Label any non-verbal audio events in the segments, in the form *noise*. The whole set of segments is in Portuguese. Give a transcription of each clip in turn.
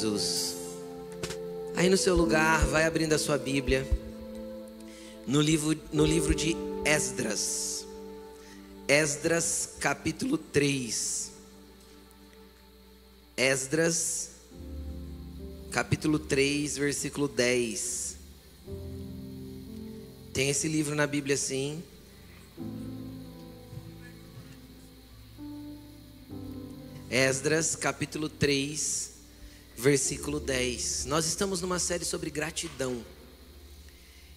Jesus. Aí no seu lugar, vai abrindo a sua Bíblia. No livro, no livro de Esdras. Esdras, capítulo 3. Esdras, capítulo 3, versículo 10. Tem esse livro na Bíblia sim. Esdras, capítulo 3, versículo 10. Nós estamos numa série sobre gratidão.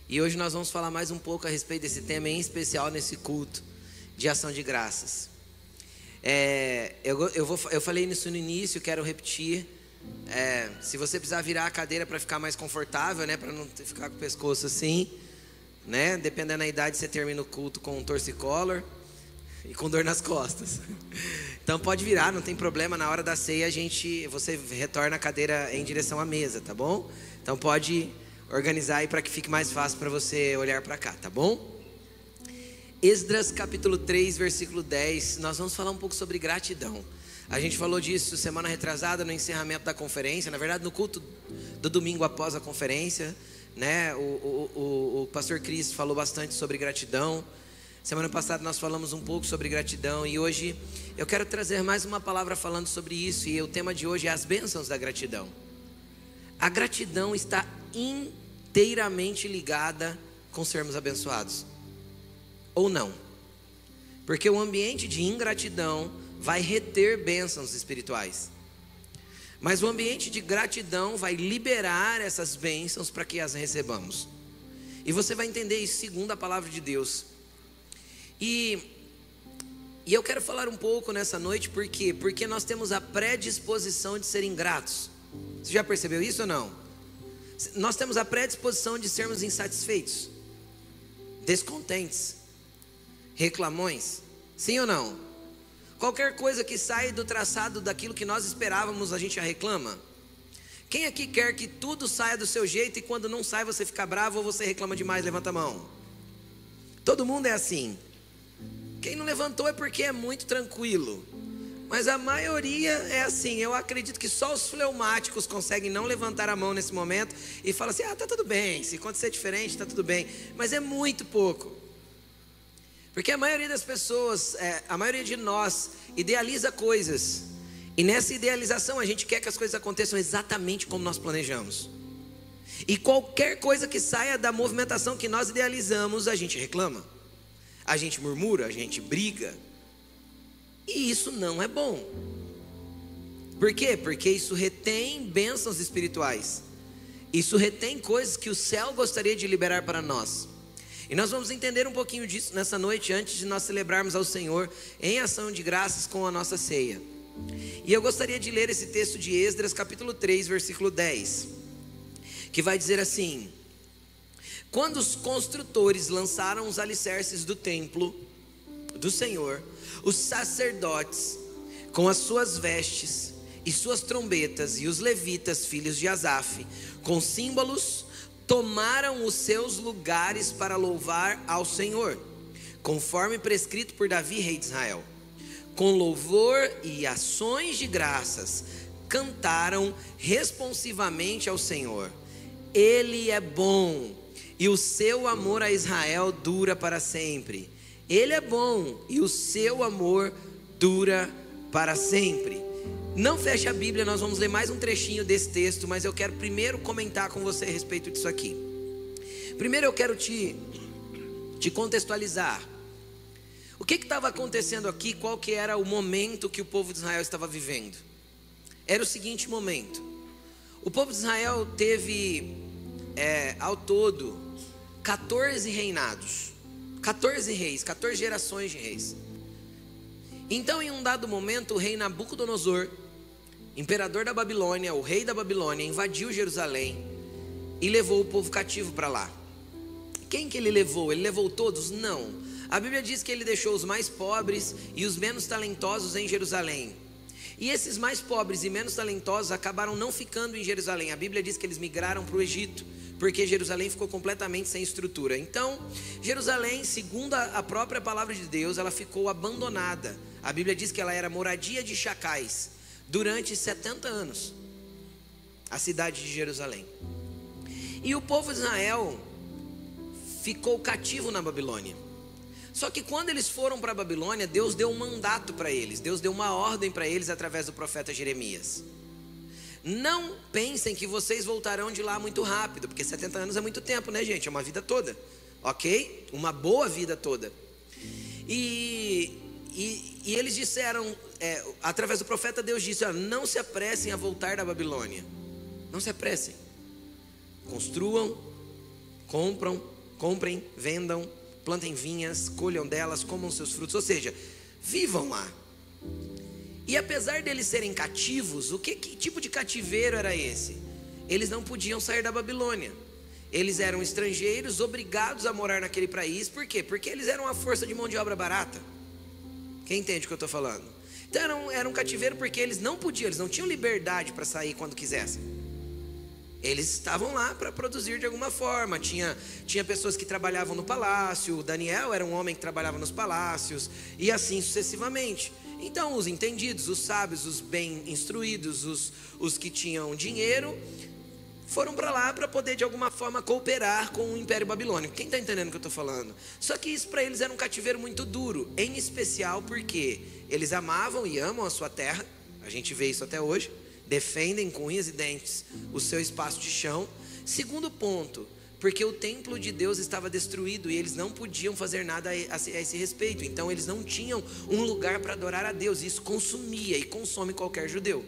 E hoje nós vamos falar mais um pouco a respeito desse tema, em especial nesse culto de ação de graças. É, eu, eu, vou, eu falei nisso no início, quero repetir. É, se você precisar virar a cadeira para ficar mais confortável, né, para não ficar com o pescoço assim, né, dependendo da idade, você termina o culto com um torcicolor *laughs* e com dor nas costas. Então pode virar, não tem problema. Na hora da ceia a gente, você retorna a cadeira em direção à mesa, tá bom? Então pode organizar aí para que fique mais fácil para você olhar para cá, tá bom? Esdras capítulo 3, versículo 10. Nós vamos falar um pouco sobre gratidão. A gente falou disso semana retrasada no encerramento da conferência, na verdade no culto do domingo após a conferência, né? O, o, o, o pastor Cris falou bastante sobre gratidão. Semana passada nós falamos um pouco sobre gratidão e hoje eu quero trazer mais uma palavra falando sobre isso. E o tema de hoje é as bênçãos da gratidão. A gratidão está inteiramente ligada com sermos abençoados, ou não? Porque o ambiente de ingratidão vai reter bênçãos espirituais. Mas o ambiente de gratidão vai liberar essas bênçãos para que as recebamos. E você vai entender isso segundo a palavra de Deus. E, e eu quero falar um pouco nessa noite, por quê? Porque nós temos a predisposição de ser ingratos. Você já percebeu isso ou não? Nós temos a predisposição de sermos insatisfeitos, descontentes, reclamões. Sim ou não? Qualquer coisa que sai do traçado daquilo que nós esperávamos, a gente já reclama. Quem aqui quer que tudo saia do seu jeito e quando não sai você fica bravo ou você reclama demais? Levanta a mão. Todo mundo é assim. Quem não levantou é porque é muito tranquilo. Mas a maioria é assim. Eu acredito que só os fleumáticos conseguem não levantar a mão nesse momento e falar assim: ah, tá tudo bem. Se acontecer diferente, tá tudo bem. Mas é muito pouco. Porque a maioria das pessoas, é, a maioria de nós, idealiza coisas. E nessa idealização a gente quer que as coisas aconteçam exatamente como nós planejamos. E qualquer coisa que saia da movimentação que nós idealizamos, a gente reclama a gente murmura, a gente briga. E isso não é bom. Por quê? Porque isso retém bênçãos espirituais. Isso retém coisas que o céu gostaria de liberar para nós. E nós vamos entender um pouquinho disso nessa noite, antes de nós celebrarmos ao Senhor em ação de graças com a nossa ceia. E eu gostaria de ler esse texto de Esdras, capítulo 3, versículo 10, que vai dizer assim: quando os construtores lançaram os alicerces do templo do Senhor, os sacerdotes, com as suas vestes e suas trombetas, e os levitas, filhos de Asaf, com símbolos, tomaram os seus lugares para louvar ao Senhor, conforme prescrito por Davi, rei de Israel. Com louvor e ações de graças, cantaram responsivamente ao Senhor. Ele é bom e o seu amor a Israel dura para sempre. Ele é bom e o seu amor dura para sempre. Não feche a Bíblia, nós vamos ler mais um trechinho desse texto, mas eu quero primeiro comentar com você a respeito disso aqui. Primeiro eu quero te, te contextualizar. O que estava acontecendo aqui? Qual que era o momento que o povo de Israel estava vivendo? Era o seguinte momento. O povo de Israel teve é, ao todo 14 reinados, 14 reis, 14 gerações de reis. Então, em um dado momento, o rei Nabucodonosor, imperador da Babilônia, o rei da Babilônia, invadiu Jerusalém e levou o povo cativo para lá. Quem que ele levou? Ele levou todos? Não. A Bíblia diz que ele deixou os mais pobres e os menos talentosos em Jerusalém. E esses mais pobres e menos talentosos acabaram não ficando em Jerusalém. A Bíblia diz que eles migraram para o Egito porque Jerusalém ficou completamente sem estrutura. Então, Jerusalém, segundo a própria palavra de Deus, ela ficou abandonada. A Bíblia diz que ela era moradia de chacais durante 70 anos. a cidade de Jerusalém. E o povo de Israel ficou cativo na Babilônia. Só que quando eles foram para a Babilônia, Deus deu um mandato para eles, Deus deu uma ordem para eles através do profeta Jeremias. Não pensem que vocês voltarão de lá muito rápido, porque 70 anos é muito tempo, né, gente? É uma vida toda, ok? Uma boa vida toda. E, e, e eles disseram, é, através do profeta, Deus disse: ó, Não se apressem a voltar da Babilônia, não se apressem, construam, compram, comprem, vendam, plantem vinhas, colham delas, comam seus frutos, ou seja, vivam lá. E apesar deles serem cativos, o que, que tipo de cativeiro era esse? Eles não podiam sair da Babilônia. Eles eram estrangeiros, obrigados a morar naquele país. Por quê? Porque eles eram uma força de mão de obra barata. Quem entende o que eu estou falando? Então era um, era um cativeiro porque eles não podiam, eles não tinham liberdade para sair quando quisessem. Eles estavam lá para produzir de alguma forma. Tinha, tinha pessoas que trabalhavam no palácio. O Daniel era um homem que trabalhava nos palácios. E assim sucessivamente. Então, os entendidos, os sábios, os bem instruídos, os, os que tinham dinheiro, foram para lá para poder de alguma forma cooperar com o Império Babilônico. Quem está entendendo o que eu estou falando? Só que isso para eles era um cativeiro muito duro, em especial porque eles amavam e amam a sua terra. A gente vê isso até hoje defendem com unhas e dentes o seu espaço de chão. Segundo ponto, porque o templo de Deus estava destruído e eles não podiam fazer nada a esse respeito. Então eles não tinham um lugar para adorar a Deus. Isso consumia e consome qualquer judeu.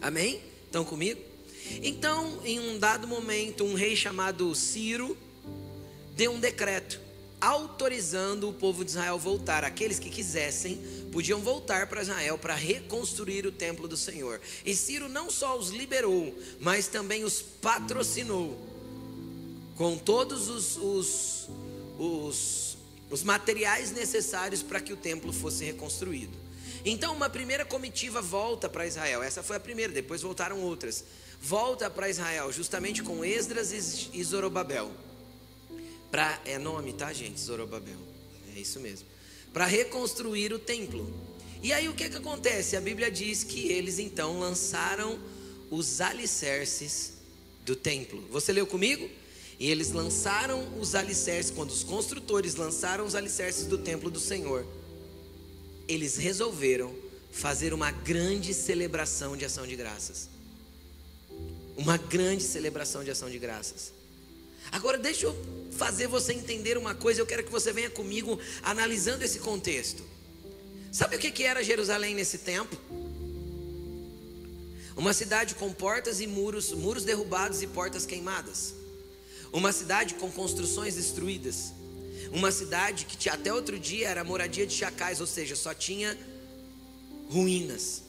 Amém? Estão comigo? Então, em um dado momento, um rei chamado Ciro deu um decreto autorizando o povo de Israel voltar. Aqueles que quisessem podiam voltar para Israel para reconstruir o templo do Senhor. E Ciro não só os liberou, mas também os patrocinou com todos os, os, os, os materiais necessários para que o templo fosse reconstruído. Então, uma primeira comitiva volta para Israel. Essa foi a primeira, depois voltaram outras. Volta para Israel, justamente com Esdras e Zorobabel. Pra, é nome, tá, gente? Zorobabel. É isso mesmo. Para reconstruir o templo. E aí o que, que acontece? A Bíblia diz que eles então lançaram os alicerces do templo. Você leu comigo? E eles lançaram os alicerces, quando os construtores lançaram os alicerces do templo do Senhor, eles resolveram fazer uma grande celebração de ação de graças. Uma grande celebração de ação de graças. Agora deixa eu fazer você entender uma coisa, eu quero que você venha comigo analisando esse contexto. Sabe o que era Jerusalém nesse tempo? Uma cidade com portas e muros, muros derrubados e portas queimadas. Uma cidade com construções destruídas. Uma cidade que até outro dia era moradia de chacais, ou seja, só tinha ruínas.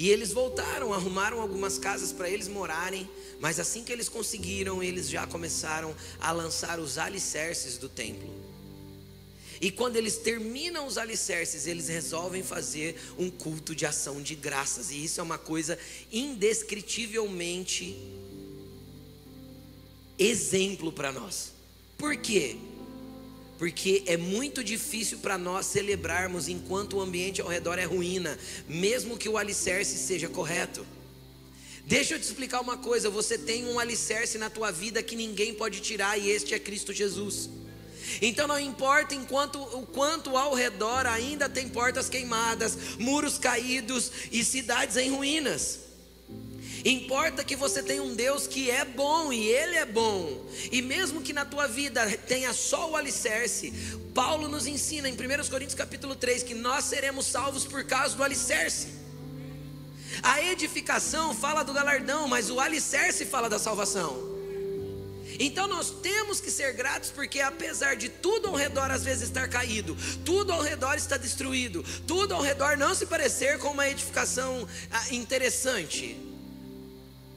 E eles voltaram, arrumaram algumas casas para eles morarem, mas assim que eles conseguiram, eles já começaram a lançar os alicerces do templo. E quando eles terminam os alicerces, eles resolvem fazer um culto de ação de graças. E isso é uma coisa indescritivelmente exemplo para nós. Por quê? Porque é muito difícil para nós celebrarmos enquanto o ambiente ao redor é ruína, mesmo que o alicerce seja correto. Deixa eu te explicar uma coisa: você tem um alicerce na tua vida que ninguém pode tirar, e este é Cristo Jesus. Então não importa enquanto o quanto ao redor ainda tem portas queimadas, muros caídos e cidades em ruínas. Importa que você tenha um Deus que é bom e Ele é bom. E mesmo que na tua vida tenha só o alicerce, Paulo nos ensina em 1 Coríntios capítulo 3 que nós seremos salvos por causa do alicerce. A edificação fala do galardão, mas o alicerce fala da salvação. Então nós temos que ser gratos, porque apesar de tudo ao redor às vezes estar caído, tudo ao redor está destruído, tudo ao redor não se parecer com uma edificação ah, interessante,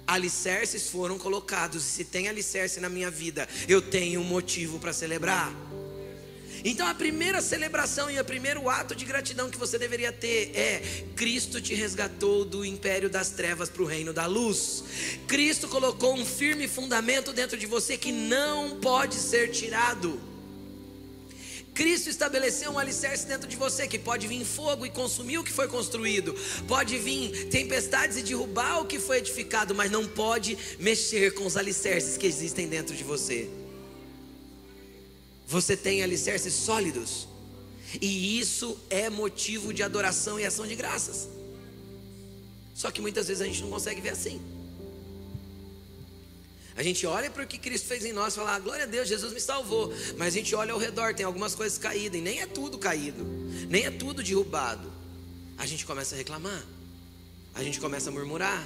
alicerces foram colocados, se tem alicerce na minha vida, eu tenho um motivo para celebrar. Então a primeira celebração e o primeiro ato de gratidão que você deveria ter é: Cristo te resgatou do império das trevas para o reino da luz. Cristo colocou um firme fundamento dentro de você que não pode ser tirado. Cristo estabeleceu um alicerce dentro de você que pode vir fogo e consumir o que foi construído, pode vir tempestades e derrubar o que foi edificado, mas não pode mexer com os alicerces que existem dentro de você. Você tem alicerces sólidos, e isso é motivo de adoração e ação de graças. Só que muitas vezes a gente não consegue ver assim. A gente olha para o que Cristo fez em nós e fala, ah, glória a Deus, Jesus me salvou. Mas a gente olha ao redor, tem algumas coisas caídas, e nem é tudo caído, nem é tudo derrubado. A gente começa a reclamar, a gente começa a murmurar.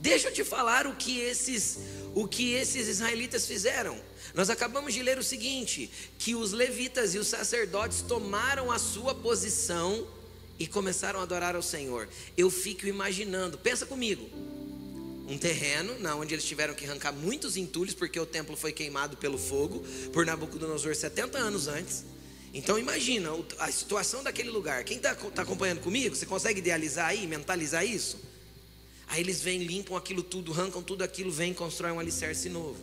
Deixa eu te falar o que esses, o que esses israelitas fizeram. Nós acabamos de ler o seguinte: que os levitas e os sacerdotes tomaram a sua posição e começaram a adorar ao Senhor. Eu fico imaginando, pensa comigo um terreno, na onde eles tiveram que arrancar muitos entulhos, porque o templo foi queimado pelo fogo por Nabucodonosor 70 anos antes. Então imagina a situação daquele lugar. Quem está tá acompanhando comigo, você consegue idealizar aí, mentalizar isso? Aí eles vêm, limpam aquilo tudo, arrancam tudo aquilo, vêm constroem um alicerce novo.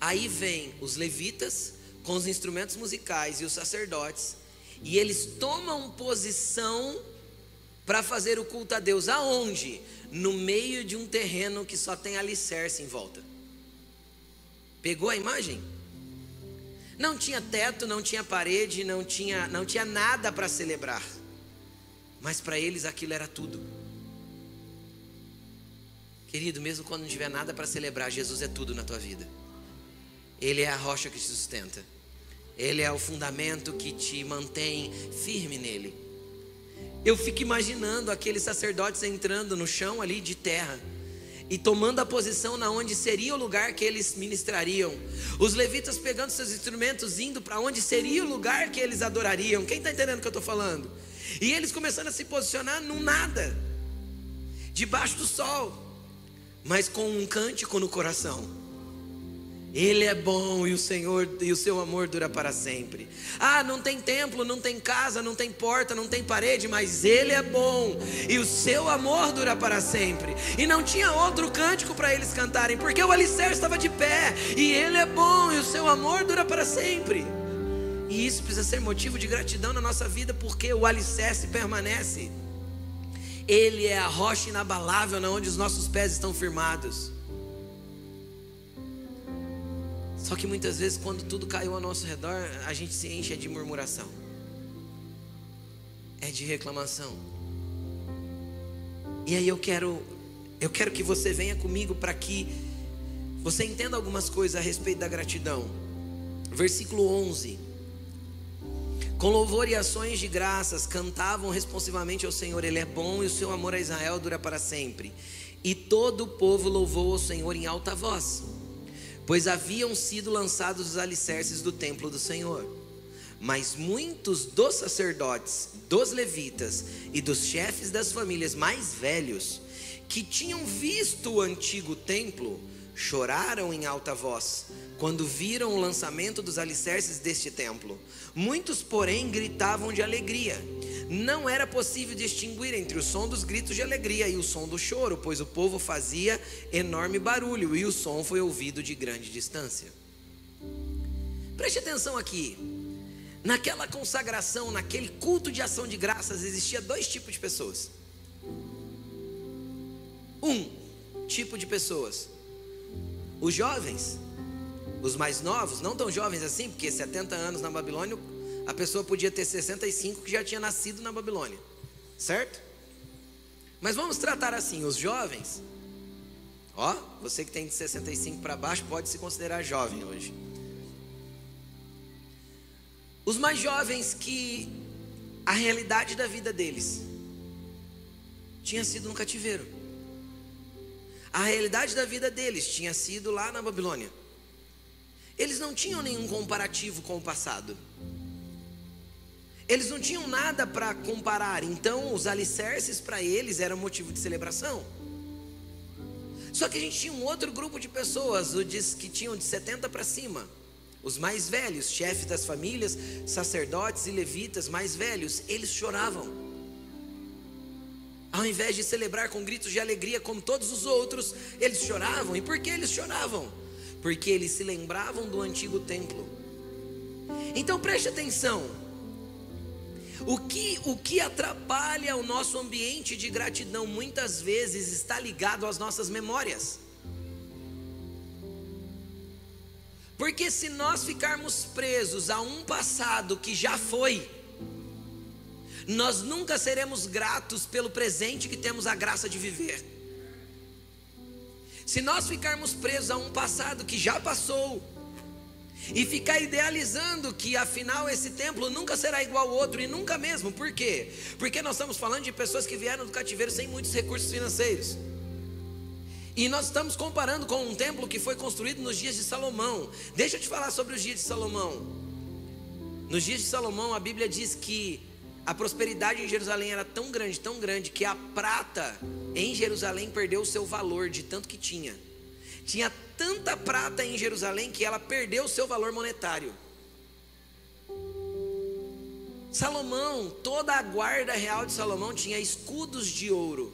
Aí vem os levitas com os instrumentos musicais e os sacerdotes, e eles tomam posição para fazer o culto a Deus. Aonde? no meio de um terreno que só tem alicerce em volta. Pegou a imagem? Não tinha teto, não tinha parede, não tinha, não tinha nada para celebrar. Mas para eles aquilo era tudo. Querido, mesmo quando não tiver nada para celebrar, Jesus é tudo na tua vida. Ele é a rocha que te sustenta. Ele é o fundamento que te mantém firme nele. Eu fico imaginando aqueles sacerdotes entrando no chão ali de terra e tomando a posição na onde seria o lugar que eles ministrariam. Os levitas pegando seus instrumentos indo para onde seria o lugar que eles adorariam. Quem está entendendo o que eu estou falando? E eles começando a se posicionar num nada, debaixo do sol, mas com um cântico no coração. Ele é bom e o Senhor e o seu amor dura para sempre. Ah, não tem templo, não tem casa, não tem porta, não tem parede, mas ele é bom e o seu amor dura para sempre. E não tinha outro cântico para eles cantarem, porque o alicerce estava de pé e ele é bom e o seu amor dura para sempre. E isso precisa ser motivo de gratidão na nossa vida, porque o alicerce permanece. Ele é a rocha inabalável na onde os nossos pés estão firmados. Só que muitas vezes, quando tudo caiu ao nosso redor, a gente se enche de murmuração, é de reclamação. E aí eu quero, eu quero que você venha comigo para que você entenda algumas coisas a respeito da gratidão. Versículo 11. Com louvor e ações de graças cantavam responsivamente ao Senhor, Ele é bom e o seu amor a Israel dura para sempre. E todo o povo louvou ao Senhor em alta voz pois haviam sido lançados os alicerces do templo do Senhor. Mas muitos dos sacerdotes, dos levitas e dos chefes das famílias mais velhos, que tinham visto o antigo templo, choraram em alta voz quando viram o lançamento dos alicerces deste templo. Muitos, porém, gritavam de alegria não era possível distinguir entre o som dos gritos de alegria e o som do choro, pois o povo fazia enorme barulho e o som foi ouvido de grande distância. Preste atenção aqui. Naquela consagração, naquele culto de ação de graças, existia dois tipos de pessoas. Um tipo de pessoas, os jovens, os mais novos, não tão jovens assim, porque 70 anos na Babilônia a pessoa podia ter 65 que já tinha nascido na Babilônia, certo? Mas vamos tratar assim, os jovens. Ó, você que tem de 65 para baixo pode se considerar jovem hoje. Os mais jovens que a realidade da vida deles tinha sido no cativeiro. A realidade da vida deles tinha sido lá na Babilônia. Eles não tinham nenhum comparativo com o passado. Eles não tinham nada para comparar, então os alicerces para eles eram motivo de celebração. Só que a gente tinha um outro grupo de pessoas, os que tinham de 70 para cima, os mais velhos, chefes das famílias, sacerdotes e levitas mais velhos, eles choravam. Ao invés de celebrar com gritos de alegria como todos os outros, eles choravam. E por que eles choravam? Porque eles se lembravam do antigo templo Então preste atenção. O que, o que atrapalha o nosso ambiente de gratidão muitas vezes está ligado às nossas memórias. Porque se nós ficarmos presos a um passado que já foi, nós nunca seremos gratos pelo presente que temos a graça de viver. Se nós ficarmos presos a um passado que já passou, e ficar idealizando que afinal esse templo nunca será igual ao outro e nunca mesmo, por quê? Porque nós estamos falando de pessoas que vieram do cativeiro sem muitos recursos financeiros. E nós estamos comparando com um templo que foi construído nos dias de Salomão. Deixa eu te falar sobre os dias de Salomão. Nos dias de Salomão, a Bíblia diz que a prosperidade em Jerusalém era tão grande, tão grande, que a prata em Jerusalém perdeu o seu valor de tanto que tinha. Tinha tanta prata em Jerusalém que ela perdeu o seu valor monetário. Salomão, toda a guarda real de Salomão tinha escudos de ouro.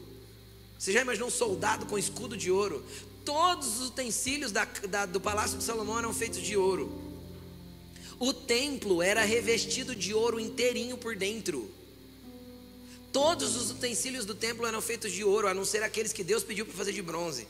Você já imaginou um soldado com escudo de ouro? Todos os utensílios da, da, do palácio de Salomão eram feitos de ouro. O templo era revestido de ouro inteirinho por dentro. Todos os utensílios do templo eram feitos de ouro, a não ser aqueles que Deus pediu para fazer de bronze.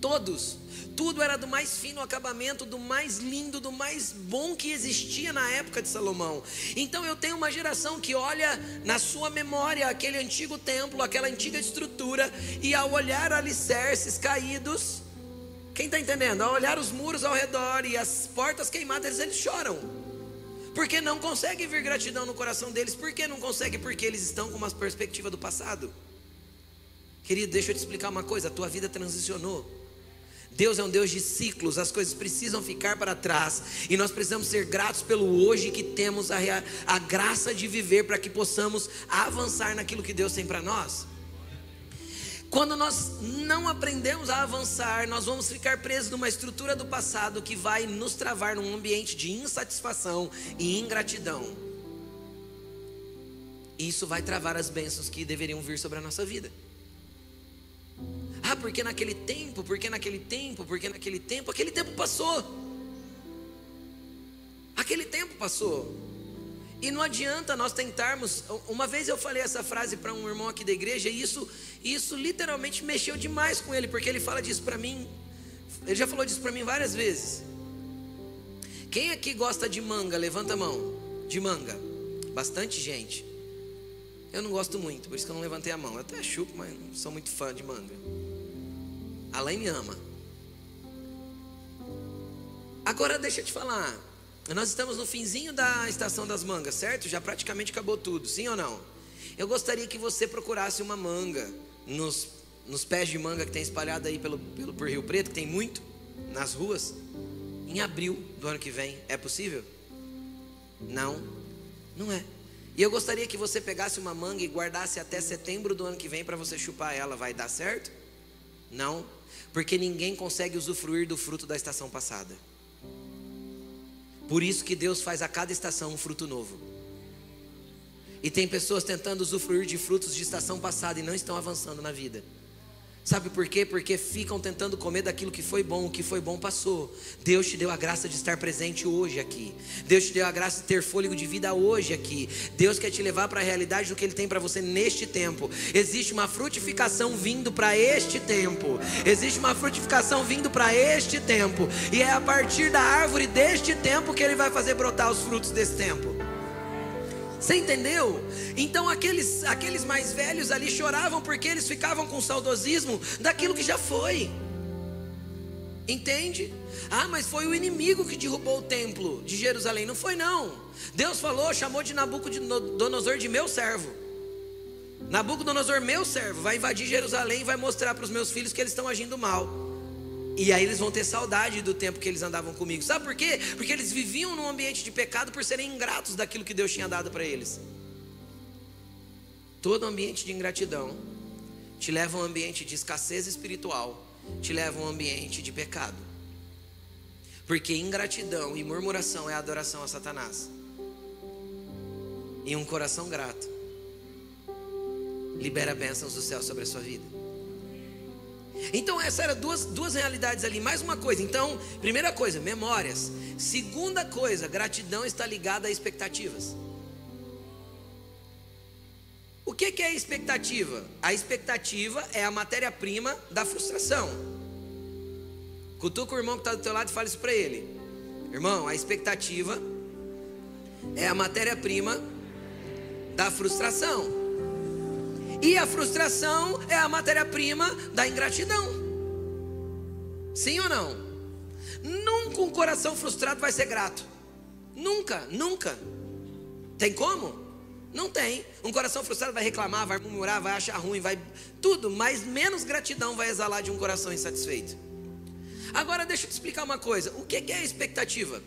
Todos. Tudo era do mais fino acabamento, do mais lindo, do mais bom que existia na época de Salomão. Então eu tenho uma geração que olha na sua memória aquele antigo templo, aquela antiga estrutura, e ao olhar alicerces caídos, quem está entendendo? Ao olhar os muros ao redor e as portas queimadas, eles choram. Porque não consegue vir gratidão no coração deles. Por que não consegue? Porque eles estão com uma perspectiva do passado. Querido, deixa eu te explicar uma coisa: a tua vida transicionou. Deus é um Deus de ciclos, as coisas precisam ficar para trás e nós precisamos ser gratos pelo hoje que temos a, a graça de viver para que possamos avançar naquilo que Deus tem para nós. Quando nós não aprendemos a avançar, nós vamos ficar presos numa estrutura do passado que vai nos travar num ambiente de insatisfação e ingratidão. E isso vai travar as bênçãos que deveriam vir sobre a nossa vida. Ah, porque naquele tempo, porque naquele tempo, porque naquele tempo, aquele tempo passou. Aquele tempo passou. E não adianta nós tentarmos. Uma vez eu falei essa frase para um irmão aqui da igreja, e isso, isso literalmente mexeu demais com ele, porque ele fala disso para mim. Ele já falou disso para mim várias vezes. Quem aqui gosta de manga? Levanta a mão. De manga. Bastante gente. Eu não gosto muito, por isso que eu não levantei a mão. Eu até chupo, mas não sou muito fã de manga. A me ama. Agora deixa eu te falar. Nós estamos no finzinho da estação das mangas, certo? Já praticamente acabou tudo, sim ou não? Eu gostaria que você procurasse uma manga nos, nos pés de manga que tem espalhado aí pelo, pelo por Rio Preto, que tem muito nas ruas, em abril do ano que vem. É possível? Não, não é. E eu gostaria que você pegasse uma manga e guardasse até setembro do ano que vem para você chupar ela. Vai dar certo? Não porque ninguém consegue usufruir do fruto da estação passada. Por isso que Deus faz a cada estação um fruto novo. E tem pessoas tentando usufruir de frutos de estação passada e não estão avançando na vida. Sabe por quê? Porque ficam tentando comer daquilo que foi bom, o que foi bom passou. Deus te deu a graça de estar presente hoje aqui. Deus te deu a graça de ter fôlego de vida hoje aqui. Deus quer te levar para a realidade do que Ele tem para você neste tempo. Existe uma frutificação vindo para este tempo. Existe uma frutificação vindo para este tempo. E é a partir da árvore deste tempo que Ele vai fazer brotar os frutos desse tempo. Você entendeu? Então aqueles, aqueles mais velhos ali choravam porque eles ficavam com saudosismo daquilo que já foi. Entende? Ah, mas foi o inimigo que derrubou o templo de Jerusalém. Não foi, não. Deus falou, chamou de Nabucodonosor de meu servo. Nabucodonosor, meu servo, vai invadir Jerusalém e vai mostrar para os meus filhos que eles estão agindo mal. E aí eles vão ter saudade do tempo que eles andavam comigo. Sabe por quê? Porque eles viviam num ambiente de pecado por serem ingratos daquilo que Deus tinha dado para eles. Todo ambiente de ingratidão te leva a um ambiente de escassez espiritual, te leva a um ambiente de pecado. Porque ingratidão e murmuração é adoração a Satanás. E um coração grato libera bênçãos do céu sobre a sua vida. Então, essas eram duas, duas realidades ali. Mais uma coisa. Então, primeira coisa, memórias. Segunda coisa, gratidão está ligada a expectativas. O que, que é expectativa? A expectativa é a matéria-prima da frustração. Cutuca o irmão que está do teu lado e fala isso para ele. Irmão, a expectativa é a matéria-prima da frustração. E a frustração é a matéria-prima da ingratidão. Sim ou não? Nunca um coração frustrado vai ser grato. Nunca, nunca. Tem como? Não tem. Um coração frustrado vai reclamar, vai murmurar, vai achar ruim, vai tudo, mas menos gratidão vai exalar de um coração insatisfeito. Agora deixa eu te explicar uma coisa. O que é a expectativa?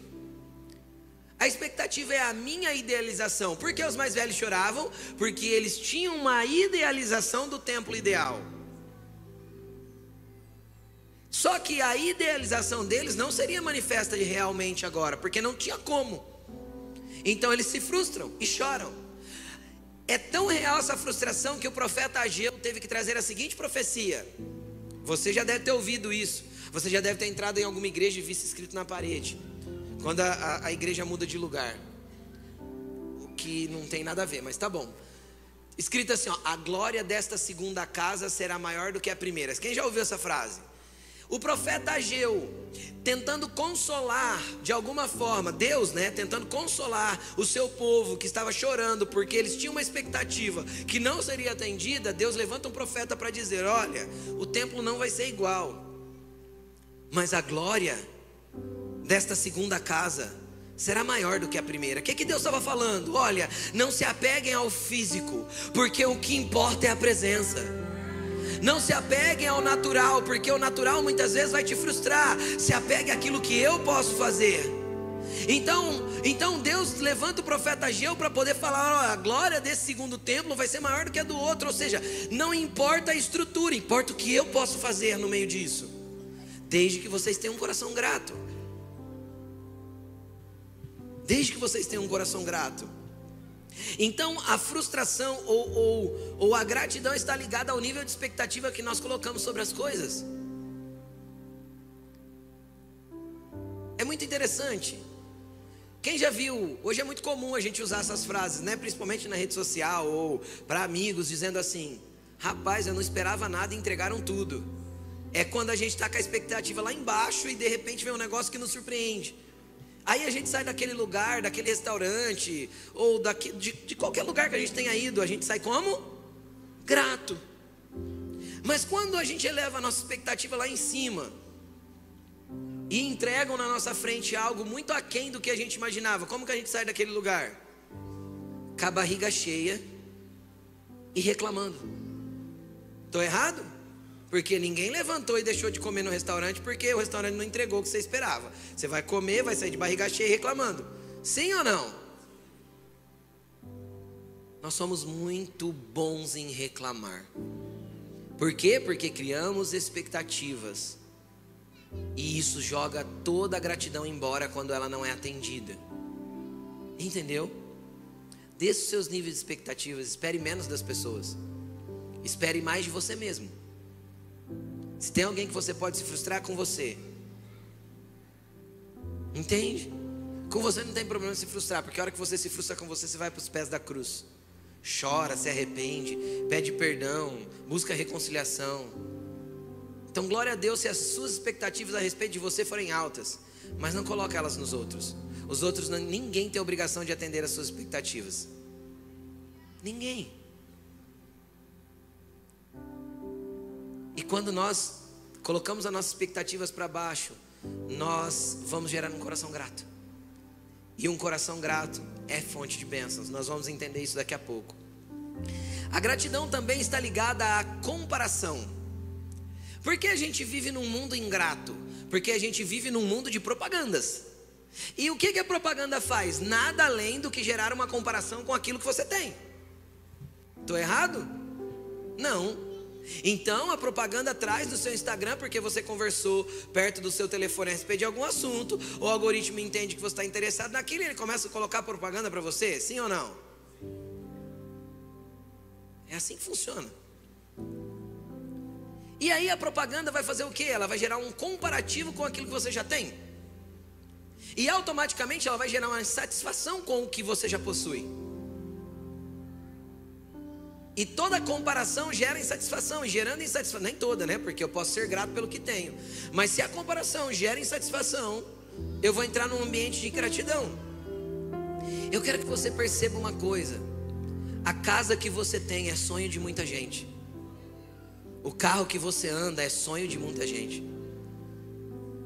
A expectativa é a minha idealização. Por que os mais velhos choravam? Porque eles tinham uma idealização do templo ideal. Só que a idealização deles não seria manifesta realmente agora, porque não tinha como. Então eles se frustram e choram. É tão real essa frustração que o profeta Ageu teve que trazer a seguinte profecia. Você já deve ter ouvido isso. Você já deve ter entrado em alguma igreja e visto escrito na parede. Quando a, a, igreja muda de lugar. O que não tem nada a ver, mas tá bom. Escrito assim: ó, a glória desta segunda casa será maior do que a primeira. Quem já ouviu essa frase? O profeta Ageu, tentando consolar de alguma forma, Deus, né, tentando consolar o seu povo que estava chorando porque eles tinham uma expectativa que não seria atendida, Deus levanta um profeta para dizer: Olha, o templo não vai ser igual, mas a glória desta segunda casa será maior do que a primeira. O que, que Deus estava falando? Olha, não se apeguem ao físico, porque o que importa é a presença. Não se apeguem ao natural, porque o natural muitas vezes vai te frustrar. Se apegue àquilo que eu posso fazer. Então, então Deus levanta o profeta Ageu para poder falar: ó, a glória desse segundo templo vai ser maior do que a do outro. Ou seja, não importa a estrutura, importa o que eu posso fazer no meio disso desde que vocês tenham um coração grato. Desde que vocês tenham um coração grato. Então a frustração ou, ou, ou a gratidão está ligada ao nível de expectativa que nós colocamos sobre as coisas. É muito interessante. Quem já viu, hoje é muito comum a gente usar essas frases, né? principalmente na rede social ou para amigos, dizendo assim: rapaz, eu não esperava nada e entregaram tudo. É quando a gente está com a expectativa lá embaixo e de repente vem um negócio que nos surpreende. Aí a gente sai daquele lugar, daquele restaurante, ou daqui, de, de qualquer lugar que a gente tenha ido, a gente sai como? Grato. Mas quando a gente eleva a nossa expectativa lá em cima, e entregam na nossa frente algo muito aquém do que a gente imaginava, como que a gente sai daquele lugar? Com a barriga cheia e reclamando. Estou errado? Porque ninguém levantou e deixou de comer no restaurante porque o restaurante não entregou o que você esperava. Você vai comer, vai sair de barriga cheia reclamando. Sim ou não? Nós somos muito bons em reclamar. Por quê? Porque criamos expectativas. E isso joga toda a gratidão embora quando ela não é atendida. Entendeu? Desça os seus níveis de expectativas, espere menos das pessoas. Espere mais de você mesmo. Se tem alguém que você pode se frustrar com você, entende? Com você não tem problema se frustrar, porque a hora que você se frustra com você, você vai para os pés da cruz. Chora, se arrepende, pede perdão, busca reconciliação. Então, glória a Deus se as suas expectativas a respeito de você forem altas, mas não coloque elas nos outros. Os outros, ninguém tem obrigação de atender às suas expectativas. Ninguém. E quando nós colocamos as nossas expectativas para baixo, nós vamos gerar um coração grato. E um coração grato é fonte de bênçãos. Nós vamos entender isso daqui a pouco. A gratidão também está ligada à comparação. Porque a gente vive num mundo ingrato? Porque a gente vive num mundo de propagandas. E o que, que a propaganda faz? Nada além do que gerar uma comparação com aquilo que você tem. Estou errado? Não. Então a propaganda traz do seu Instagram porque você conversou perto do seu telefone a respeito de algum assunto, o algoritmo entende que você está interessado naquilo e ele começa a colocar propaganda para você, sim ou não? É assim que funciona. E aí a propaganda vai fazer o quê? Ela vai gerar um comparativo com aquilo que você já tem. E automaticamente ela vai gerar uma insatisfação com o que você já possui. E toda comparação gera insatisfação, e gerando insatisfação, nem toda, né? Porque eu posso ser grato pelo que tenho. Mas se a comparação gera insatisfação, eu vou entrar num ambiente de ingratidão. Eu quero que você perceba uma coisa: a casa que você tem é sonho de muita gente, o carro que você anda é sonho de muita gente,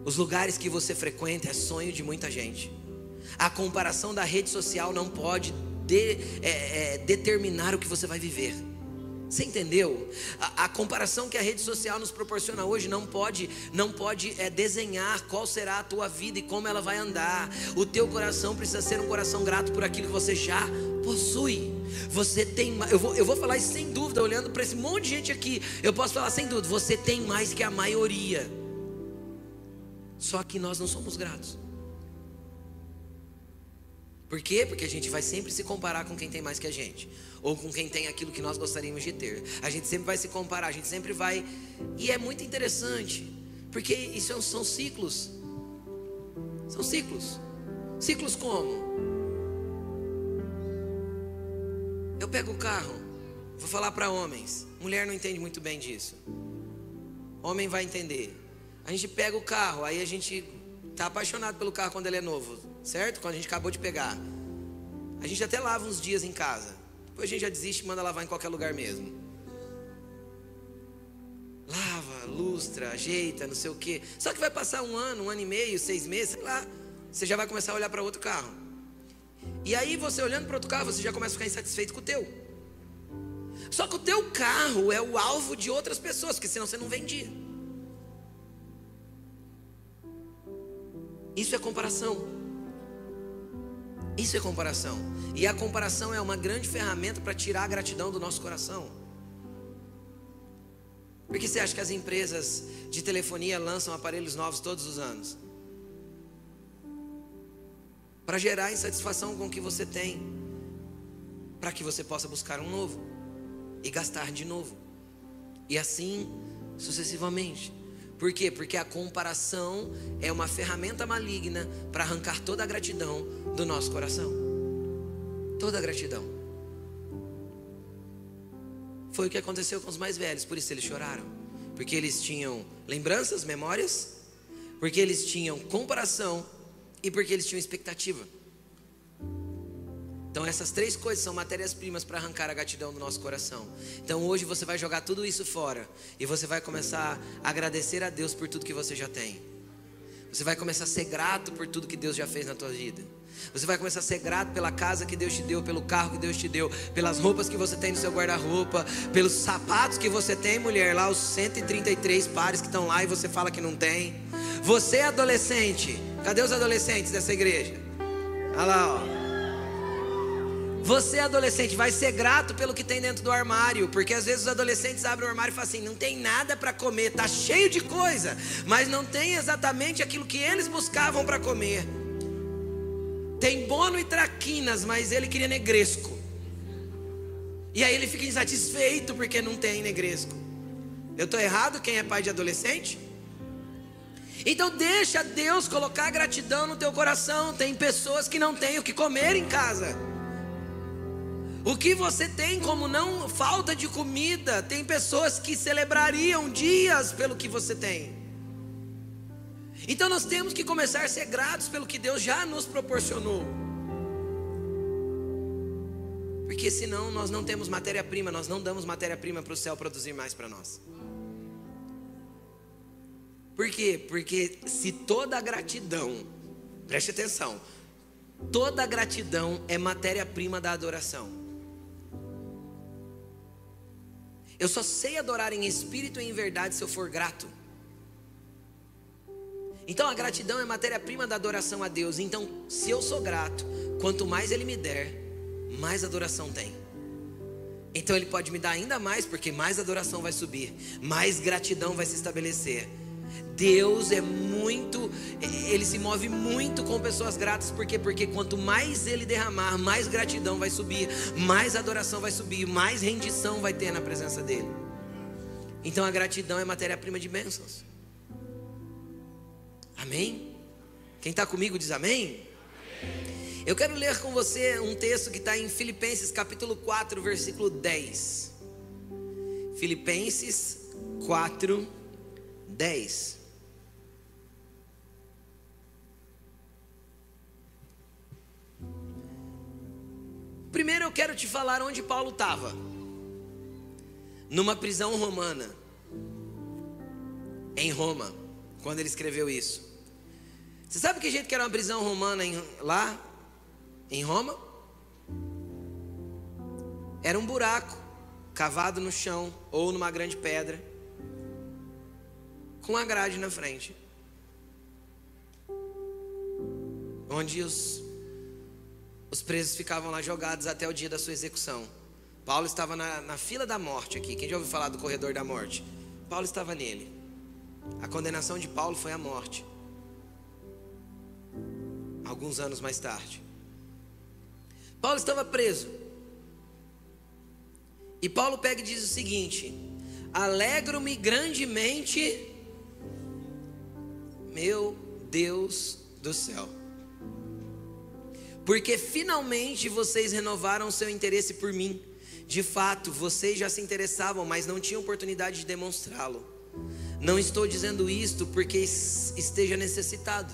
os lugares que você frequenta é sonho de muita gente. A comparação da rede social não pode de, é, é, determinar o que você vai viver. Você entendeu? A, a, comparação que a rede social nos proporciona hoje não pode, não pode é, desenhar qual será a tua vida e como ela vai andar. O teu coração precisa ser um coração grato por aquilo que você já possui. Você tem, eu vou, eu vou falar isso sem dúvida, olhando para esse monte de gente aqui. Eu posso falar sem dúvida, você tem mais que a maioria. Só que nós não somos gratos. Por quê? Porque a gente vai sempre se comparar com quem tem mais que a gente, ou com quem tem aquilo que nós gostaríamos de ter. A gente sempre vai se comparar, a gente sempre vai. E é muito interessante, porque isso são ciclos. São ciclos. Ciclos como? Eu pego o carro, vou falar para homens. Mulher não entende muito bem disso. Homem vai entender. A gente pega o carro, aí a gente tá apaixonado pelo carro quando ele é novo certo? Quando a gente acabou de pegar. A gente até lava uns dias em casa. Depois a gente já desiste e manda lavar em qualquer lugar mesmo. Lava, lustra, ajeita, não sei o quê. Só que vai passar um ano, um ano e meio, seis meses, sei lá. Você já vai começar a olhar para outro carro. E aí você olhando para outro carro, você já começa a ficar insatisfeito com o teu. Só que o teu carro é o alvo de outras pessoas, porque senão você não vendia. Isso é comparação. Isso é comparação. E a comparação é uma grande ferramenta para tirar a gratidão do nosso coração. Por que você acha que as empresas de telefonia lançam aparelhos novos todos os anos? Para gerar insatisfação com o que você tem, para que você possa buscar um novo e gastar de novo, e assim sucessivamente. Por quê? Porque a comparação é uma ferramenta maligna para arrancar toda a gratidão do nosso coração. Toda gratidão. Foi o que aconteceu com os mais velhos, por isso eles choraram. Porque eles tinham lembranças, memórias, porque eles tinham comparação e porque eles tinham expectativa. Então, essas três coisas são matérias-primas para arrancar a gratidão do nosso coração. Então, hoje você vai jogar tudo isso fora e você vai começar a agradecer a Deus por tudo que você já tem. Você vai começar a ser grato por tudo que Deus já fez na tua vida. Você vai começar a ser grato pela casa que Deus te deu, pelo carro que Deus te deu, pelas roupas que você tem no seu guarda-roupa, pelos sapatos que você tem, mulher, lá os 133 pares que estão lá e você fala que não tem. Você é adolescente. Cadê os adolescentes dessa igreja? Olha lá, ó. Você, é adolescente, vai ser grato pelo que tem dentro do armário, porque às vezes os adolescentes abrem o armário e falam assim: não tem nada para comer, tá cheio de coisa, mas não tem exatamente aquilo que eles buscavam para comer. Tem bono e traquinas, mas ele queria negresco. E aí ele fica insatisfeito porque não tem negresco. Eu estou errado quem é pai de adolescente? Então deixa Deus colocar gratidão no teu coração. Tem pessoas que não têm o que comer em casa. O que você tem como não falta de comida, tem pessoas que celebrariam dias pelo que você tem. Então nós temos que começar a ser gratos pelo que Deus já nos proporcionou. Porque senão nós não temos matéria-prima, nós não damos matéria-prima para o céu produzir mais para nós. Por quê? Porque se toda gratidão, preste atenção, toda gratidão é matéria-prima da adoração. Eu só sei adorar em espírito e em verdade se eu for grato. Então a gratidão é matéria-prima da adoração a Deus. Então, se eu sou grato, quanto mais Ele me der, mais adoração tem. Então Ele pode me dar ainda mais, porque mais adoração vai subir, mais gratidão vai se estabelecer. Deus é muito, ele se move muito com pessoas gratas, por quê? Porque quanto mais ele derramar, mais gratidão vai subir, mais adoração vai subir, mais rendição vai ter na presença dele. Então a gratidão é matéria-prima de bênçãos. Amém? Quem está comigo diz amém? Eu quero ler com você um texto que está em Filipenses capítulo 4, versículo 10. Filipenses 4, 10. Primeiro eu quero te falar onde Paulo estava. Numa prisão romana. Em Roma, quando ele escreveu isso. Você sabe que jeito que era uma prisão romana em, lá em Roma? Era um buraco cavado no chão ou numa grande pedra, com uma grade na frente, onde os os presos ficavam lá jogados até o dia da sua execução. Paulo estava na, na fila da morte aqui. Quem já ouviu falar do corredor da morte? Paulo estava nele. A condenação de Paulo foi a morte. Alguns anos mais tarde. Paulo estava preso. E Paulo pega e diz o seguinte: Alegro-me grandemente, meu Deus do céu porque finalmente vocês renovaram seu interesse por mim. De fato, vocês já se interessavam, mas não tinham oportunidade de demonstrá-lo. Não estou dizendo isto porque esteja necessitado,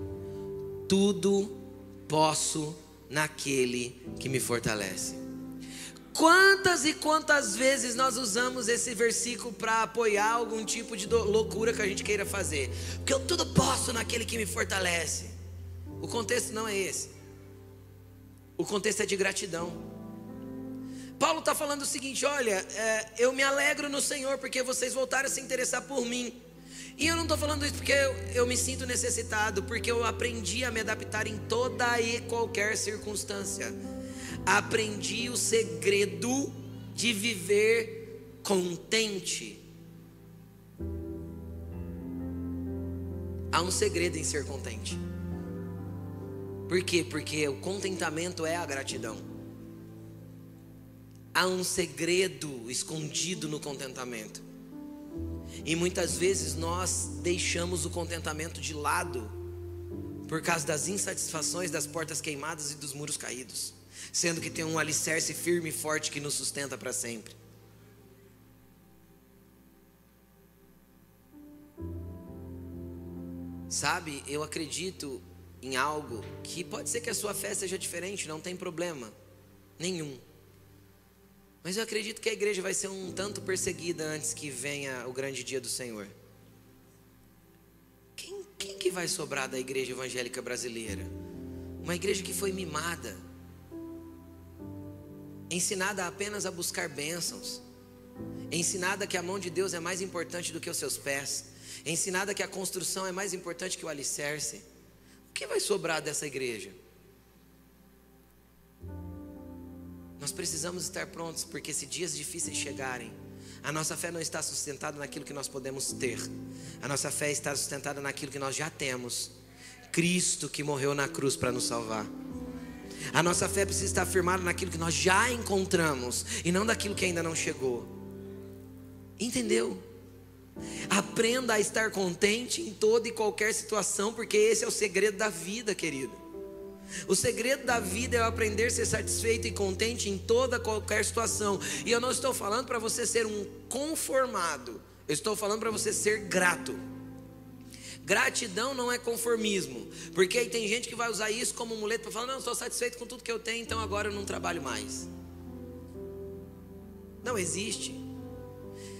Tudo posso naquele que me fortalece. Quantas e quantas vezes nós usamos esse versículo para apoiar algum tipo de loucura que a gente queira fazer? Porque eu tudo posso naquele que me fortalece. O contexto não é esse. O contexto é de gratidão. Paulo está falando o seguinte: olha, é, eu me alegro no Senhor porque vocês voltaram a se interessar por mim. E eu não estou falando isso porque eu, eu, me sinto necessitado, porque eu aprendi a me adaptar em toda e qualquer circunstância. Aprendi o segredo de viver contente. Há um segredo em ser contente. Por quê? Porque o contentamento é a gratidão. Há um segredo escondido no contentamento. E muitas vezes nós deixamos o contentamento de lado por causa das insatisfações, das portas queimadas e dos muros caídos, sendo que tem um alicerce firme e forte que nos sustenta para sempre. Sabe, eu acredito em algo que pode ser que a sua fé seja diferente, não tem problema nenhum. Mas eu acredito que a igreja vai ser um tanto perseguida antes que venha o grande dia do Senhor. Quem, quem que vai sobrar da igreja evangélica brasileira? Uma igreja que foi mimada, ensinada apenas a buscar bênçãos, ensinada que a mão de Deus é mais importante do que os seus pés, ensinada que a construção é mais importante que o alicerce. O que vai sobrar dessa igreja? Nós precisamos estar prontos, porque se dias difíceis chegarem, a nossa fé não está sustentada naquilo que nós podemos ter, a nossa fé está sustentada naquilo que nós já temos Cristo que morreu na cruz para nos salvar. A nossa fé precisa estar firmada naquilo que nós já encontramos e não daquilo que ainda não chegou. Entendeu? Aprenda a estar contente em toda e qualquer situação, porque esse é o segredo da vida, querido. O segredo da vida é aprender a ser satisfeito e contente em toda qualquer situação. E eu não estou falando para você ser um conformado, eu estou falando para você ser grato. Gratidão não é conformismo, porque aí tem gente que vai usar isso como muleta para falar: não, estou satisfeito com tudo que eu tenho, então agora eu não trabalho mais. Não existe.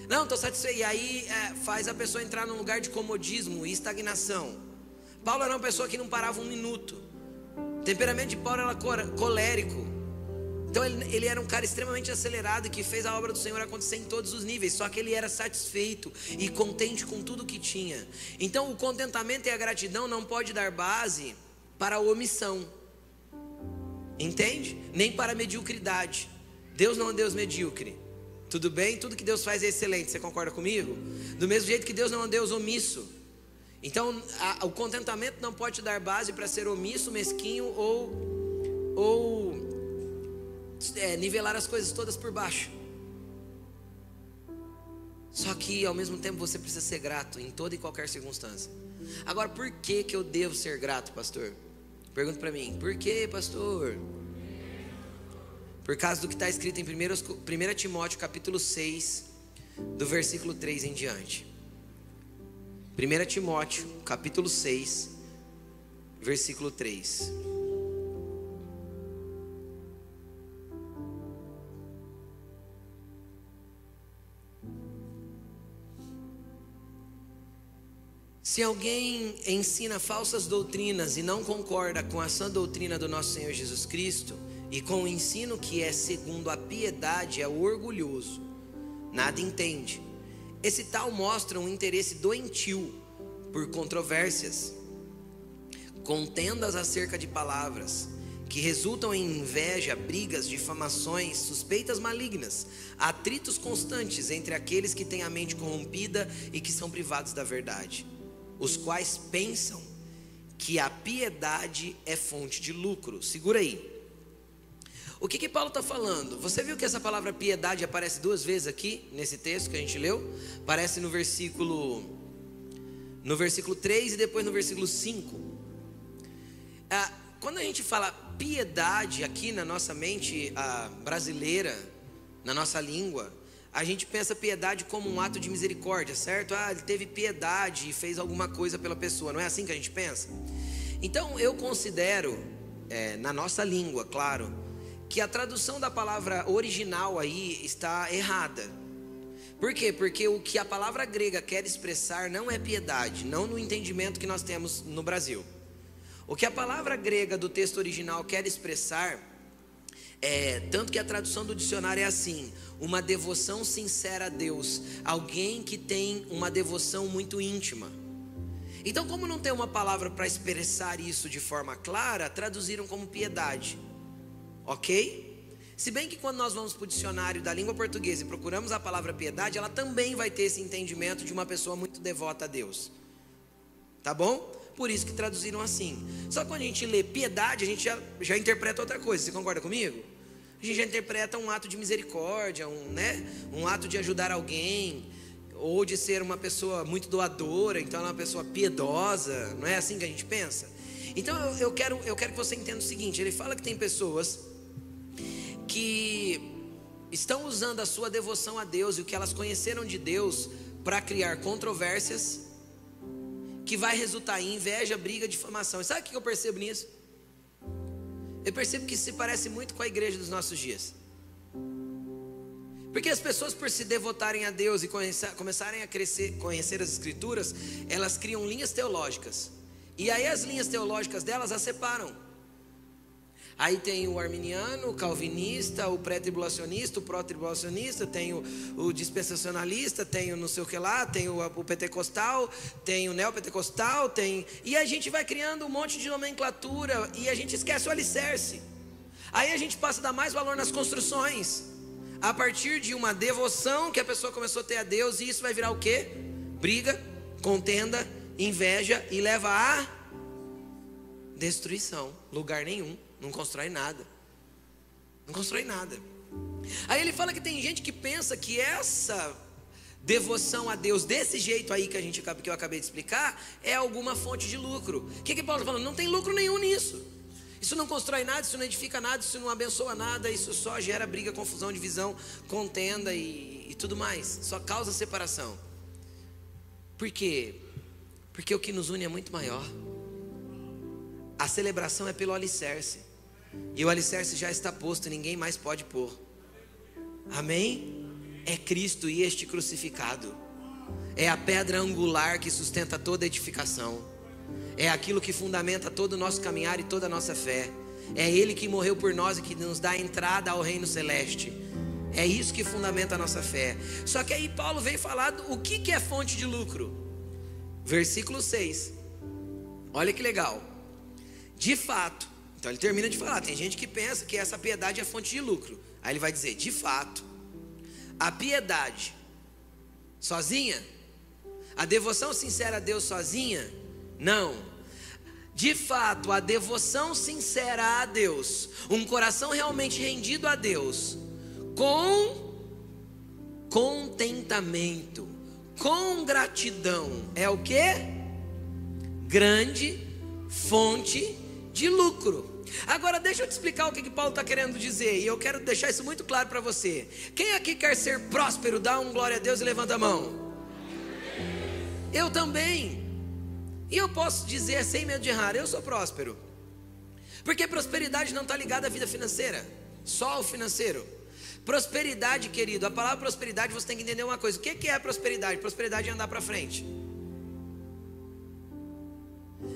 Não, estou satisfeito. E aí é, faz a pessoa entrar num lugar de comodismo e estagnação. Paulo era uma pessoa que não parava um minuto. Temperamento de Paulo era colérico. Então ele, ele, era um cara extremamente acelerado que fez a obra do Senhor acontecer em todos os níveis, só que ele era satisfeito e contente com tudo que tinha. Então o contentamento e a gratidão não pode dar base para a omissão. Entende? Nem para a mediocridade. Deus não é um Deus medíocre. Tudo bem? Tudo que Deus faz é excelente. Você concorda comigo? Do mesmo jeito que Deus não é um Deus omisso. Então, a, o contentamento não pode te dar base para ser omisso, mesquinho ou, ou é, nivelar as coisas todas por baixo. Só que ao mesmo tempo você precisa ser grato em toda e qualquer circunstância. Agora, por que, que eu devo ser grato, pastor? Pergunta para mim, por que, pastor? Por causa do que está escrito em 1 Timóteo capítulo 6, do versículo 3 em diante. 1 Timóteo, capítulo 6, versículo 3. Se alguém ensina falsas doutrinas e não concorda com a sã doutrina do nosso Senhor Jesus Cristo, e com o ensino que é segundo a piedade, é orgulhoso, nada entende esse tal mostra um interesse doentio por controvérsias, contendas acerca de palavras, que resultam em inveja, brigas, difamações, suspeitas malignas, atritos constantes entre aqueles que têm a mente corrompida e que são privados da verdade, os quais pensam que a piedade é fonte de lucro. Segura aí. O que, que Paulo está falando? Você viu que essa palavra piedade aparece duas vezes aqui nesse texto que a gente leu? Aparece no versículo no versículo 3 e depois no versículo 5. Ah, quando a gente fala piedade aqui na nossa mente ah, brasileira, na nossa língua, a gente pensa piedade como um ato de misericórdia, certo? Ah, ele teve piedade e fez alguma coisa pela pessoa, não é assim que a gente pensa? Então eu considero, é, na nossa língua, claro, que a tradução da palavra original aí está errada. Por quê? Porque o que a palavra grega quer expressar não é piedade, não no entendimento que nós temos no Brasil. O que a palavra grega do texto original quer expressar é, tanto que a tradução do dicionário é assim: uma devoção sincera a Deus, alguém que tem uma devoção muito íntima. Então, como não tem uma palavra para expressar isso de forma clara, traduziram como piedade. Ok? Se bem que quando nós vamos para o dicionário da língua portuguesa e procuramos a palavra piedade, ela também vai ter esse entendimento de uma pessoa muito devota a Deus. Tá bom? Por isso que traduziram assim. Só que quando a gente lê piedade, a gente já, já interpreta outra coisa. Você concorda comigo? A gente já interpreta um ato de misericórdia, um, né? um ato de ajudar alguém, ou de ser uma pessoa muito doadora, então ela é uma pessoa piedosa. Não é assim que a gente pensa? Então eu, eu, quero, eu quero que você entenda o seguinte: ele fala que tem pessoas que estão usando a sua devoção a Deus e o que elas conheceram de Deus para criar controvérsias que vai resultar em inveja, briga, difamação. E sabe o que eu percebo nisso? Eu percebo que isso se parece muito com a igreja dos nossos dias. Porque as pessoas, por se devotarem a Deus e começarem a crescer, conhecer as Escrituras, elas criam linhas teológicas. E aí as linhas teológicas delas as separam. Aí tem o arminiano, o calvinista, o pré-tribulacionista, o pró-tribulacionista, tem o, o, dispensacionalista, tem o não sei o que lá, tem o, o pentecostal, tem o neopentecostal, tem. E a gente vai criando um monte de nomenclatura e a gente esquece o alicerce. Aí a gente passa a dar mais valor nas construções. A partir de uma devoção que a pessoa começou a ter a Deus, e isso vai virar o quê? Briga, contenda, inveja e leva a destruição. Lugar nenhum. Não constrói nada. Não constrói nada. Aí ele fala que tem gente que pensa que essa devoção a Deus desse jeito aí que a gente que eu acabei de explicar é alguma fonte de lucro. O que que Paulo está falando? Não tem lucro nenhum nisso. Isso não constrói nada, isso não edifica nada, isso não abençoa nada, isso só gera briga, confusão, divisão, contenda e, e tudo mais. Só causa separação. Por quê? Porque o que nos une é muito maior. A celebração é pelo alicerce. E o alicerce já está posto, ninguém mais pode pôr. Amém? É Cristo e este crucificado. É a pedra angular que sustenta toda edificação. É aquilo que fundamenta todo o nosso caminhar e toda a nossa fé. É Ele que morreu por nós e que nos dá a entrada ao reino celeste. É isso que fundamenta a nossa fé. Só que aí Paulo vem falar o que, que é fonte de lucro. Versículo 6. Olha que legal. De fato, então ele termina de falar. Tem gente que pensa que essa piedade é fonte de lucro. Aí ele vai dizer: de fato, a piedade sozinha, a devoção sincera a Deus sozinha, não. De fato, a devoção sincera a Deus, um coração realmente rendido a Deus, com contentamento, com gratidão, é o que? Grande fonte de lucro. Agora deixa eu te explicar o que, que Paulo está querendo dizer, e eu quero deixar isso muito claro para você. Quem aqui quer ser próspero, dá um glória a Deus e levanta a mão. Eu também. E eu posso dizer sem medo de errar, eu sou próspero. Porque prosperidade não está ligada à vida financeira, só ao financeiro. Prosperidade, querido, a palavra prosperidade você tem que entender uma coisa: o que é prosperidade? Prosperidade é andar para frente.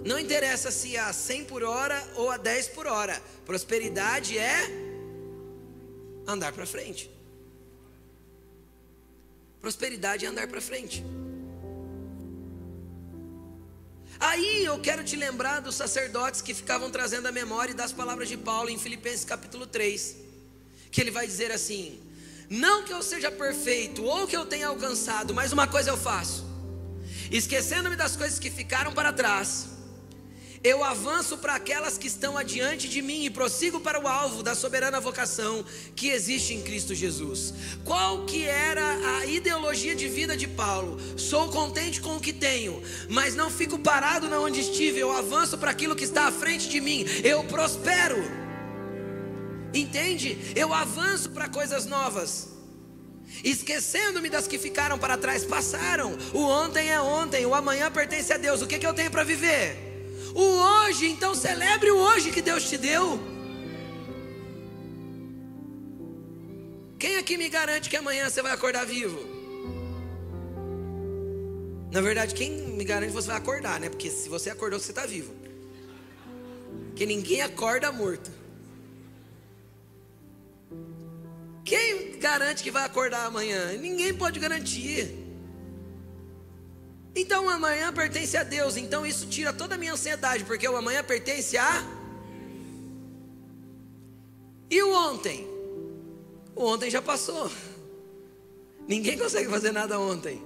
Não interessa se é a 100 por hora ou a 10 por hora. Prosperidade é andar para frente. Prosperidade é andar para frente. Aí eu quero te lembrar dos sacerdotes que ficavam trazendo a memória das palavras de Paulo em Filipenses capítulo 3, que ele vai dizer assim: Não que eu seja perfeito ou que eu tenha alcançado, mas uma coisa eu faço, esquecendo-me das coisas que ficaram para trás eu avanço para aquelas que estão adiante de mim e prossigo para o alvo da soberana vocação que existe em Cristo Jesus. Qual que era a ideologia de vida de Paulo? Sou contente com o que tenho, mas não fico parado na onde estive, eu avanço para aquilo que está à frente de mim. Eu prospero. Entende? Eu avanço para coisas novas. Esquecendo-me das que ficaram para trás, passaram. O ontem é ontem, o amanhã pertence a Deus. O que, que eu tenho para viver? O hoje, então celebre o hoje que Deus te deu. Quem aqui me garante que amanhã você vai acordar vivo? Na verdade, quem me garante que você vai acordar, né? Porque se você acordou, você está vivo. Porque ninguém acorda morto. Quem garante que vai acordar amanhã? Ninguém pode garantir. Então o amanhã pertence a Deus, então isso tira toda a minha ansiedade, porque o amanhã pertence a. E o ontem? O ontem já passou. Ninguém consegue fazer nada ontem.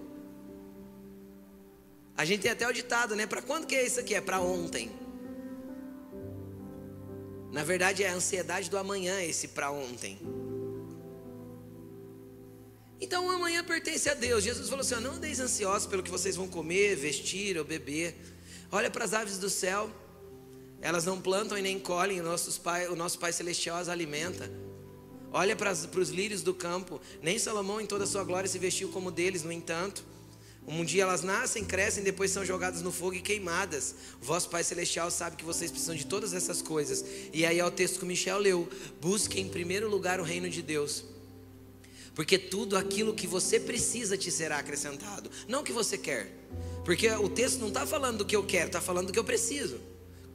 A gente tem até o ditado, né? Para quando que é isso aqui? É para ontem. Na verdade é a ansiedade do amanhã esse para ontem. Então o amanhã pertence a Deus. Jesus falou assim: não andeis ansiosos pelo que vocês vão comer, vestir ou beber. Olha para as aves do céu, elas não plantam e nem colhem, pai, o nosso Pai Celestial as alimenta. Olha para, os lírios do campo, nem Salomão em toda a sua glória se vestiu como deles, no entanto. Um dia elas nascem, crescem, depois são jogadas no fogo e queimadas. Vosso Pai Celestial sabe que vocês precisam de todas essas coisas. E aí é o texto que o Michel leu: busque em primeiro lugar o reino de Deus porque tudo aquilo que você precisa te será acrescentado, não o que você quer. Porque o texto não está falando do que eu quero, está falando do que eu preciso.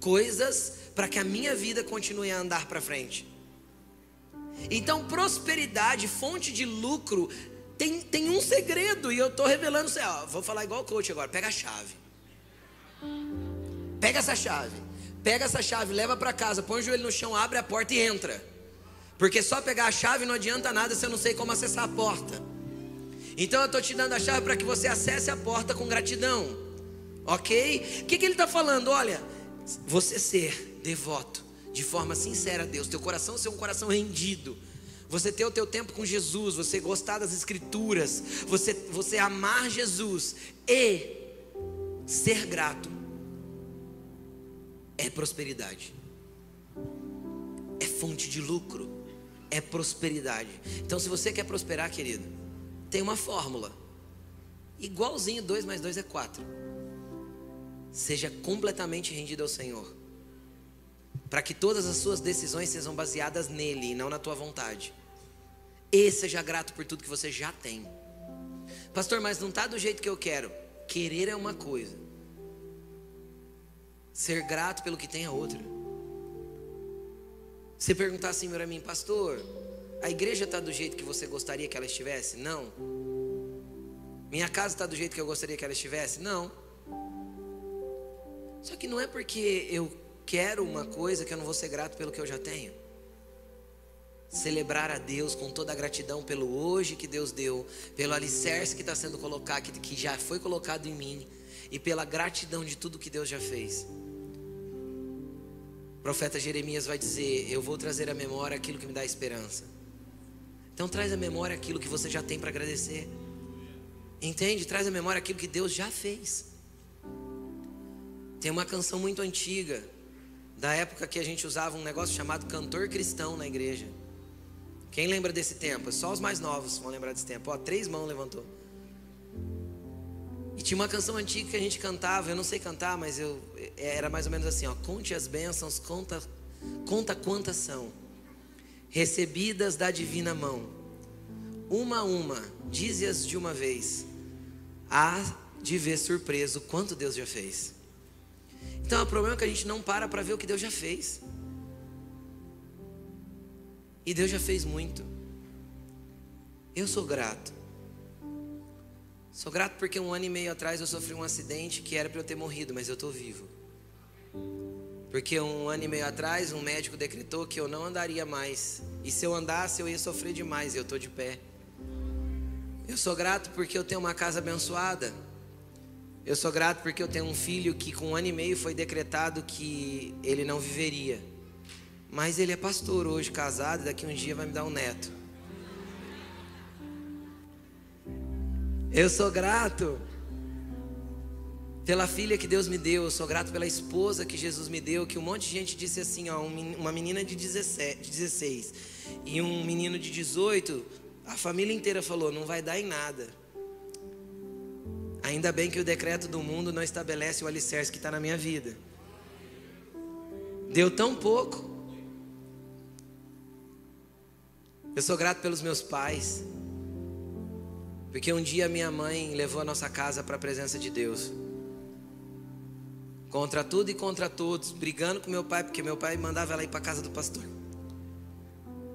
Coisas para que a minha vida continue a andar para frente. Então, prosperidade, fonte de lucro, tem, tem um segredo, e eu estou revelando, ó, vou falar igual o coach agora, pega a chave. Pega essa chave. Pega essa chave, leva para casa, põe o joelho no chão, abre a porta e entra. Porque só pegar a chave não adianta nada se eu não sei como acessar a porta. Então eu estou te dando a chave para que você acesse a porta com gratidão. Ok? O que, que ele está falando? Olha, você ser devoto de forma sincera a Deus, teu coração ser um coração rendido. Você ter o teu tempo com Jesus, você gostar das escrituras, você, você amar Jesus e ser grato é prosperidade, é fonte de lucro é prosperidade. Então, se você quer prosperar, querido, tem uma fórmula. Igualzinho 2 mais 2 é 4. Seja completamente rendido ao Senhor. Para que todas as suas decisões sejam baseadas nele e não na tua vontade. E seja grato por tudo que você já tem. Pastor, mas não está do jeito que eu quero. Querer é uma coisa. Ser grato pelo que tem é outra. Você perguntar assim para mim, pastor, a igreja está do jeito que você gostaria que ela estivesse? Não. Minha casa está do jeito que eu gostaria que ela estivesse? Não. Só que não é porque eu quero uma coisa que eu não vou ser grato pelo que eu já tenho. Celebrar a Deus com toda a gratidão pelo hoje que Deus deu, pelo alicerce que está sendo colocado, que já foi colocado em mim, e pela gratidão de tudo que Deus já fez. Profeta Jeremias vai dizer: Eu vou trazer à memória aquilo que me dá esperança. Então traz à memória aquilo que você já tem para agradecer. Entende? Traz à memória aquilo que Deus já fez. Tem uma canção muito antiga, da época que a gente usava um negócio chamado cantor cristão na igreja. Quem lembra desse tempo? Só os mais novos vão lembrar desse tempo. Ó, três mãos levantou. E tinha uma canção antiga que a gente cantava, eu não sei cantar, mas eu era mais ou menos assim, ó, conte as bênçãos, conta, conta quantas são recebidas da divina mão. Uma a uma, dize-as de uma vez. Há de ver surpreso quanto Deus já fez. Então o problema é que a gente não para para ver o que Deus já fez. E Deus já fez muito. Eu sou grato. Sou grato porque um ano e meio atrás eu sofri um acidente que era para eu ter morrido, mas eu estou vivo. Porque um ano e meio atrás um médico decretou que eu não andaria mais. E se eu andasse eu ia sofrer demais e eu estou de pé. Eu sou grato porque eu tenho uma casa abençoada. Eu sou grato porque eu tenho um filho que com um ano e meio foi decretado que ele não viveria. Mas ele é pastor hoje, casado, e daqui um dia vai me dar um neto. Eu sou grato pela filha que Deus me deu, eu sou grato pela esposa que Jesus me deu, que um monte de gente disse assim, ó, uma menina de 17, 16 e um menino de 18, a família inteira falou, não vai dar em nada. Ainda bem que o decreto do mundo não estabelece o alicerce que está na minha vida. Deu tão pouco. Eu sou grato pelos meus pais. Porque um dia minha mãe levou a nossa casa para a presença de Deus. Contra tudo e contra todos, brigando com meu pai, porque meu pai mandava ela ir para a casa do pastor.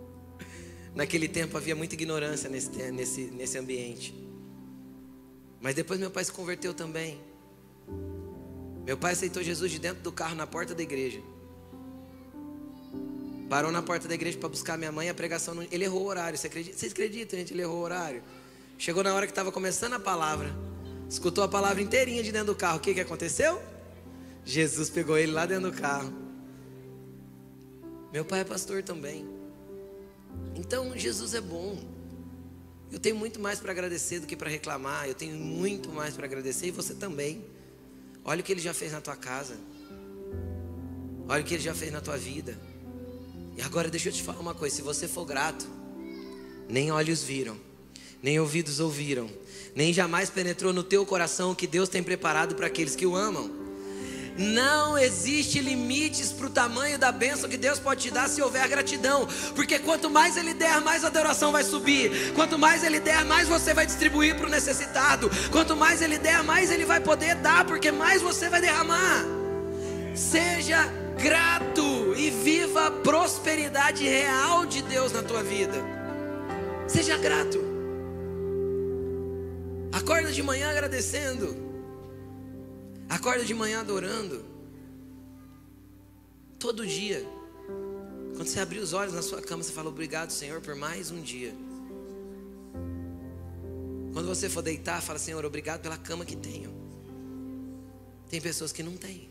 *laughs* Naquele tempo havia muita ignorância nesse, nesse, nesse ambiente. Mas depois meu pai se converteu também. Meu pai aceitou Jesus de dentro do carro na porta da igreja. Parou na porta da igreja para buscar minha mãe. A pregação, não... ele errou o horário. Você acredita? Vocês acreditam, gente? Ele errou o horário. Chegou na hora que estava começando a palavra. Escutou a palavra inteirinha de dentro do carro. O que, que aconteceu? Jesus pegou ele lá dentro do carro. Meu pai é pastor também. Então Jesus é bom. Eu tenho muito mais para agradecer do que para reclamar. Eu tenho muito mais para agradecer e você também. Olha o que ele já fez na tua casa. Olha o que ele já fez na tua vida. E agora deixa eu te falar uma coisa: se você for grato, nem olhos viram, nem ouvidos ouviram, nem jamais penetrou no teu coração o que Deus tem preparado para aqueles que o amam. Não existe limites para o tamanho da bênção que Deus pode te dar se houver gratidão, porque quanto mais Ele der, mais a adoração vai subir, quanto mais Ele der, mais você vai distribuir para o necessitado, quanto mais Ele der, mais Ele vai poder dar, porque mais você vai derramar. Seja grato e viva a prosperidade real de Deus na tua vida. Seja grato. Acorda de manhã agradecendo. Acorda de manhã adorando. Todo dia. Quando você abrir os olhos na sua cama, você fala obrigado, Senhor, por mais um dia. Quando você for deitar, fala, Senhor, obrigado pela cama que tenho. Tem pessoas que não têm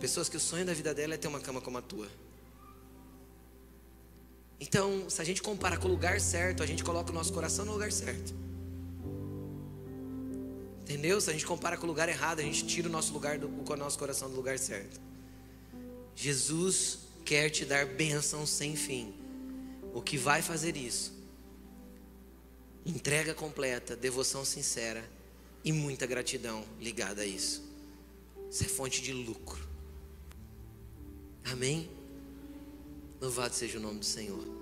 pessoas que o sonho da vida dela é ter uma cama como a tua. Então, se a gente compara com o lugar certo, a gente coloca o nosso coração no lugar certo. Entendeu? Se a gente compara com o lugar errado, a gente tira o nosso lugar do, o nosso coração do lugar certo. Jesus quer te dar bênção sem fim. O que vai fazer isso? Entrega completa, devoção sincera e muita gratidão ligada a isso. Isso é fonte de lucro. Amém? Louvado seja o nome do Senhor.